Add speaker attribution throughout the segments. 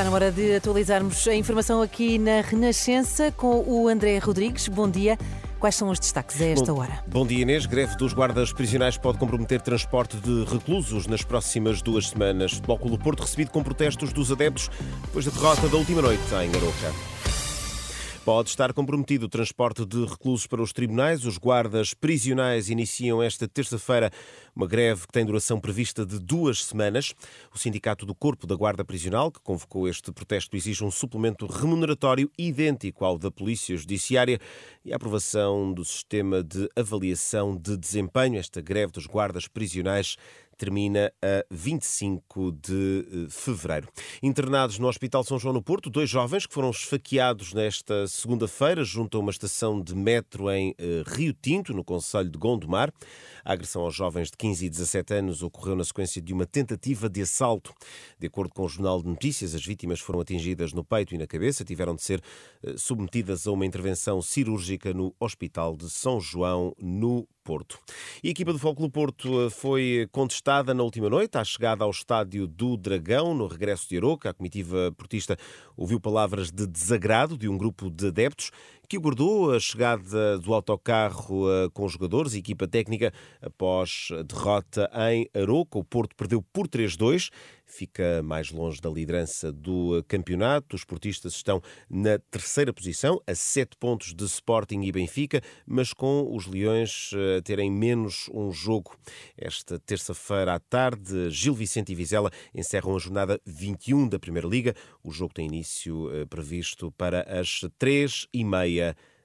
Speaker 1: Está na hora de atualizarmos a informação aqui na Renascença com o André Rodrigues. Bom dia. Quais são os destaques a esta
Speaker 2: bom,
Speaker 1: hora?
Speaker 2: Bom dia, Inês. Greve dos guardas prisionais pode comprometer transporte de reclusos nas próximas duas semanas. Futebol Clube Porto recebido com protestos dos adeptos depois da derrota da última noite em Aroca. Pode estar comprometido o transporte de reclusos para os tribunais. Os guardas prisionais iniciam esta terça-feira uma greve que tem duração prevista de duas semanas. O Sindicato do Corpo da Guarda Prisional, que convocou este protesto, exige um suplemento remuneratório idêntico ao da Polícia Judiciária e a aprovação do sistema de avaliação de desempenho. Esta greve dos guardas prisionais termina a 25 de eh, fevereiro. Internados no Hospital São João no Porto, dois jovens que foram esfaqueados nesta segunda-feira junto a uma estação de metro em eh, Rio Tinto, no Conselho de Gondomar. A agressão aos jovens de 15 e 17 anos ocorreu na sequência de uma tentativa de assalto. De acordo com o Jornal de Notícias, as vítimas foram atingidas no peito e na cabeça, tiveram de ser eh, submetidas a uma intervenção cirúrgica no Hospital de São João, no Porto. a equipa do Fóculo Porto eh, foi contestada na última noite à chegada ao estádio do Dragão, no regresso de Aroca. A comitiva portista ouviu palavras de desagrado de um grupo de adeptos que aguardou a chegada do autocarro eh, com os jogadores e equipa técnica após a derrota em Aroca. O Porto perdeu por 3-2 fica mais longe da liderança do campeonato. Os portistas estão na terceira posição, a sete pontos de Sporting e Benfica, mas com os Leões eh, a terem menos um jogo. Esta terça-feira à tarde, Gil Vicente e Vizela encerram a jornada 21 da Primeira Liga. O jogo tem início eh, previsto para as três e meia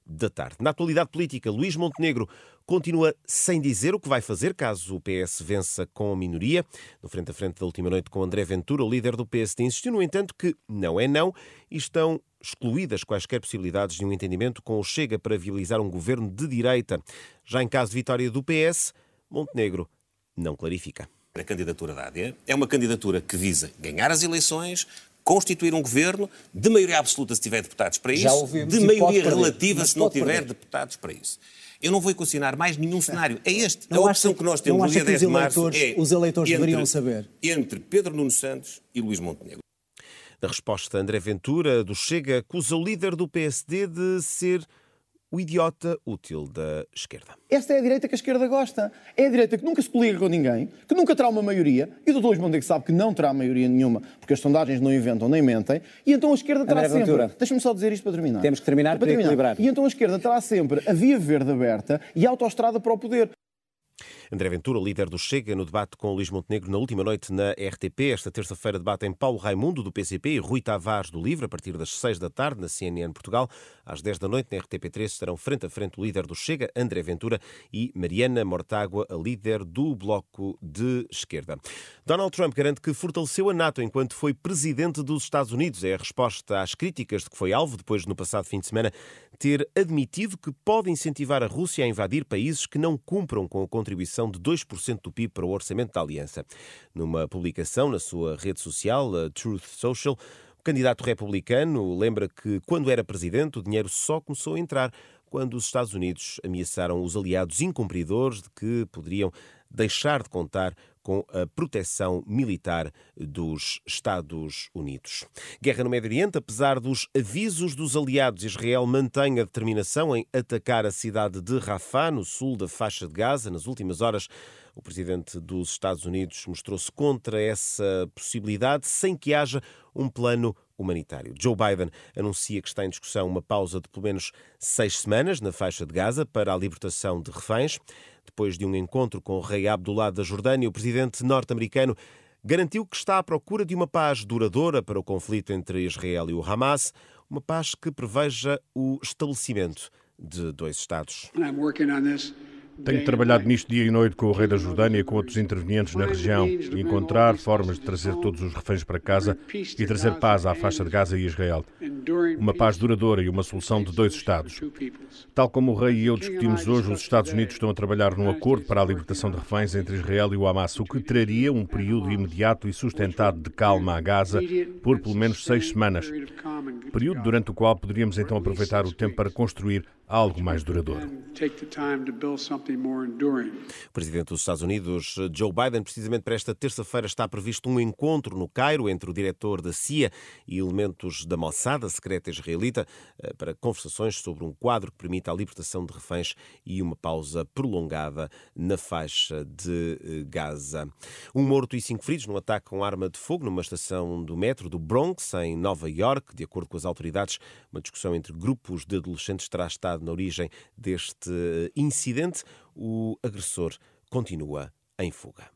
Speaker 2: da tarde. Na atualidade política, Luís Montenegro continua sem dizer o que vai fazer caso o PS vença com a minoria. No frente a frente da última noite com André Ventura, o líder do PSD insistiu, no entanto, que não é não e estão excluídas quaisquer possibilidades de um entendimento com o Chega para viabilizar um governo de direita. Já em caso de vitória do PS, Montenegro não clarifica.
Speaker 3: A candidatura da AD é uma candidatura que visa ganhar as eleições, constituir um governo de maioria absoluta se tiver deputados para isso, de maioria relativa se não tiver perder. deputados para isso. Eu não vou equacionar mais nenhum cenário. É este. Não a opção que, que nós temos no dia 10 de março é
Speaker 4: os eleitores entre, deveriam saber.
Speaker 3: Entre Pedro Nuno Santos e Luís Montenegro.
Speaker 2: Da resposta, André Ventura, do Chega, acusa o líder do PSD de ser o idiota útil da esquerda.
Speaker 4: Esta é a direita que a esquerda gosta. É a direita que nunca se coliga com ninguém, que nunca terá uma maioria, e o doutor Luís Mondego sabe que não terá maioria nenhuma, porque as sondagens não inventam nem mentem, e então a esquerda terá André sempre... Deixa-me só dizer isto para terminar.
Speaker 5: Temos que terminar para, para terminar. equilibrar.
Speaker 4: E então a esquerda terá sempre a via verde aberta e a autoestrada para o poder.
Speaker 2: André Ventura, líder do Chega, no debate com Luís Montenegro na última noite na RTP. Esta terça-feira debatem Paulo Raimundo, do PCP, e Rui Tavares, do Livre, a partir das 6 da tarde, na CNN Portugal. Às 10 da noite, na RTP3, estarão frente a frente o líder do Chega, André Ventura, e Mariana Mortágua, a líder do Bloco de Esquerda. Donald Trump garante que fortaleceu a NATO enquanto foi presidente dos Estados Unidos. É a resposta às críticas de que foi alvo, depois, no passado fim de semana, ter admitido que pode incentivar a Rússia a invadir países que não cumpram com a contribuição de 2% do PIB para o orçamento da Aliança. Numa publicação na sua rede social, Truth Social, o candidato republicano lembra que, quando era presidente, o dinheiro só começou a entrar quando os Estados Unidos ameaçaram os aliados incumpridores de que poderiam deixar de contar com a proteção militar dos Estados Unidos. Guerra no Médio Oriente, apesar dos avisos dos aliados, Israel mantém a determinação em atacar a cidade de Rafah, no sul da faixa de Gaza. Nas últimas horas, o presidente dos Estados Unidos mostrou-se contra essa possibilidade, sem que haja um plano humanitário. Joe Biden anuncia que está em discussão uma pausa de pelo menos seis semanas na faixa de Gaza para a libertação de reféns. Depois de um encontro com o rei Abdullah da Jordânia, o presidente norte-americano garantiu que está à procura de uma paz duradoura para o conflito entre Israel e o Hamas, uma paz que preveja o estabelecimento de dois Estados.
Speaker 5: Tenho trabalhado nisto dia e noite com o rei da Jordânia e com outros intervenientes na região e encontrar formas de trazer todos os reféns para casa e trazer paz à faixa de Gaza e Israel. Uma paz duradoura e uma solução de dois Estados. Tal como o rei e eu discutimos hoje, os Estados Unidos estão a trabalhar num acordo para a libertação de reféns entre Israel e o Hamas, o que traria um período imediato e sustentado de calma a Gaza por pelo menos seis semanas. Período durante o qual poderíamos então aproveitar o tempo para construir algo mais duradouro.
Speaker 2: O presidente dos Estados Unidos, Joe Biden, precisamente para esta terça-feira está previsto um encontro no Cairo entre o diretor da CIA e elementos da Mossad, secreta israelita, eh, para conversações sobre um quadro que permita a libertação de reféns e uma pausa prolongada na faixa de eh, Gaza. Um morto e cinco feridos num ataque com arma de fogo numa estação do metro do Bronx, em Nova York, de acordo com as autoridades. Uma discussão entre grupos de adolescentes terá estado na origem deste incidente. O agressor continua em fuga.